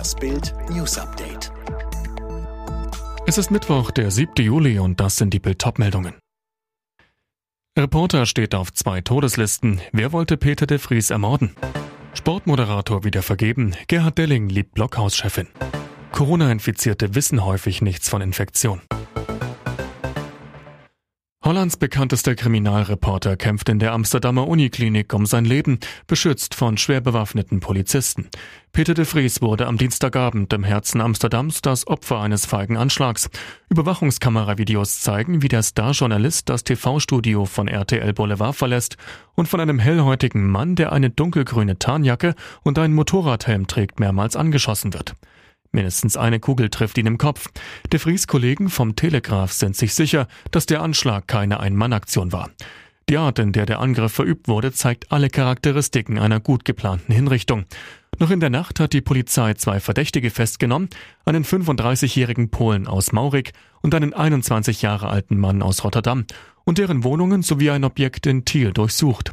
Das Bild News Update. Es ist Mittwoch, der 7. Juli und das sind die Bild meldungen Reporter steht auf zwei Todeslisten. Wer wollte Peter de Vries ermorden? Sportmoderator wieder vergeben. Gerhard Delling liebt Blockhauschefin. Corona-Infizierte wissen häufig nichts von Infektion. Hollands bekanntester Kriminalreporter kämpft in der Amsterdamer Uniklinik um sein Leben, beschützt von schwer bewaffneten Polizisten. Peter de Vries wurde am Dienstagabend im Herzen Amsterdams das Opfer eines feigen Anschlags. Überwachungskameravideos zeigen, wie der Starjournalist das TV-Studio von RTL Boulevard verlässt und von einem hellhäutigen Mann, der eine dunkelgrüne Tarnjacke und einen Motorradhelm trägt, mehrmals angeschossen wird. Mindestens eine Kugel trifft ihn im Kopf. De Vries Kollegen vom Telegraph sind sich sicher, dass der Anschlag keine Ein-Mann-Aktion war. Die Art, in der der Angriff verübt wurde, zeigt alle Charakteristiken einer gut geplanten Hinrichtung. Noch in der Nacht hat die Polizei zwei Verdächtige festgenommen, einen 35-jährigen Polen aus Maurik und einen 21 Jahre alten Mann aus Rotterdam und deren Wohnungen sowie ein Objekt in Thiel durchsucht.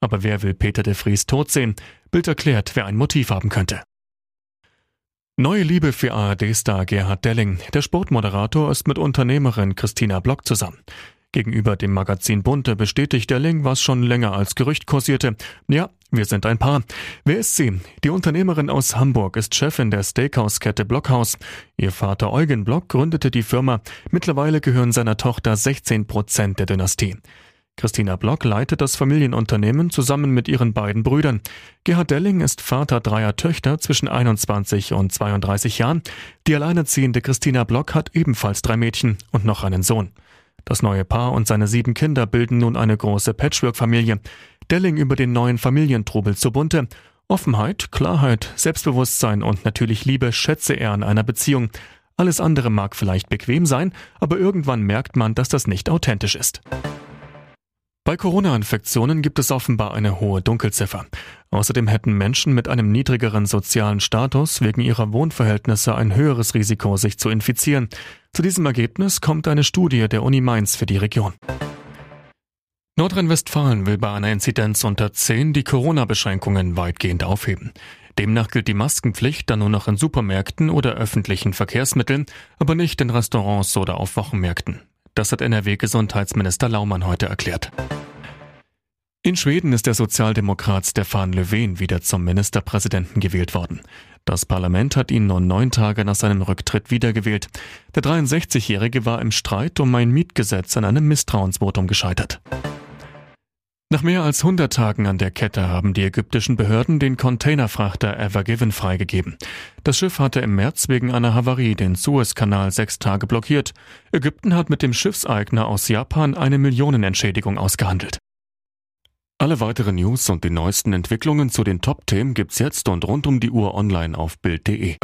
Aber wer will Peter de Vries tot sehen? Bild erklärt, wer ein Motiv haben könnte. Neue Liebe für ARD-Star Gerhard Delling. Der Sportmoderator ist mit Unternehmerin Christina Block zusammen. Gegenüber dem Magazin Bunte bestätigt Delling, was schon länger als Gerücht kursierte. Ja, wir sind ein Paar. Wer ist sie? Die Unternehmerin aus Hamburg ist Chefin der Steakhouse-Kette Blockhaus. Ihr Vater Eugen Block gründete die Firma. Mittlerweile gehören seiner Tochter 16 Prozent der Dynastie. Christina Block leitet das Familienunternehmen zusammen mit ihren beiden Brüdern. Gerhard Delling ist Vater dreier Töchter zwischen 21 und 32 Jahren. Die alleinerziehende Christina Block hat ebenfalls drei Mädchen und noch einen Sohn. Das neue Paar und seine sieben Kinder bilden nun eine große Patchwork-Familie. Delling über den neuen Familientrubel zu bunte. Offenheit, Klarheit, Selbstbewusstsein und natürlich Liebe schätze er an einer Beziehung. Alles andere mag vielleicht bequem sein, aber irgendwann merkt man, dass das nicht authentisch ist. Bei Corona-Infektionen gibt es offenbar eine hohe Dunkelziffer. Außerdem hätten Menschen mit einem niedrigeren sozialen Status wegen ihrer Wohnverhältnisse ein höheres Risiko, sich zu infizieren. Zu diesem Ergebnis kommt eine Studie der Uni Mainz für die Region. Nordrhein-Westfalen will bei einer Inzidenz unter 10 die Corona-Beschränkungen weitgehend aufheben. Demnach gilt die Maskenpflicht dann nur noch in Supermärkten oder öffentlichen Verkehrsmitteln, aber nicht in Restaurants oder auf Wochenmärkten. Das hat NRW-Gesundheitsminister Laumann heute erklärt. In Schweden ist der Sozialdemokrat Stefan Löfven wieder zum Ministerpräsidenten gewählt worden. Das Parlament hat ihn nur neun Tage nach seinem Rücktritt wiedergewählt. Der 63-Jährige war im Streit um ein Mietgesetz an einem Misstrauensvotum gescheitert. Nach mehr als 100 Tagen an der Kette haben die ägyptischen Behörden den Containerfrachter Ever Given freigegeben. Das Schiff hatte im März wegen einer Havarie den Suezkanal sechs Tage blockiert. Ägypten hat mit dem Schiffseigner aus Japan eine Millionenentschädigung ausgehandelt. Alle weiteren News und die neuesten Entwicklungen zu den Top-Themen gibt's jetzt und rund um die Uhr online auf Bild.de.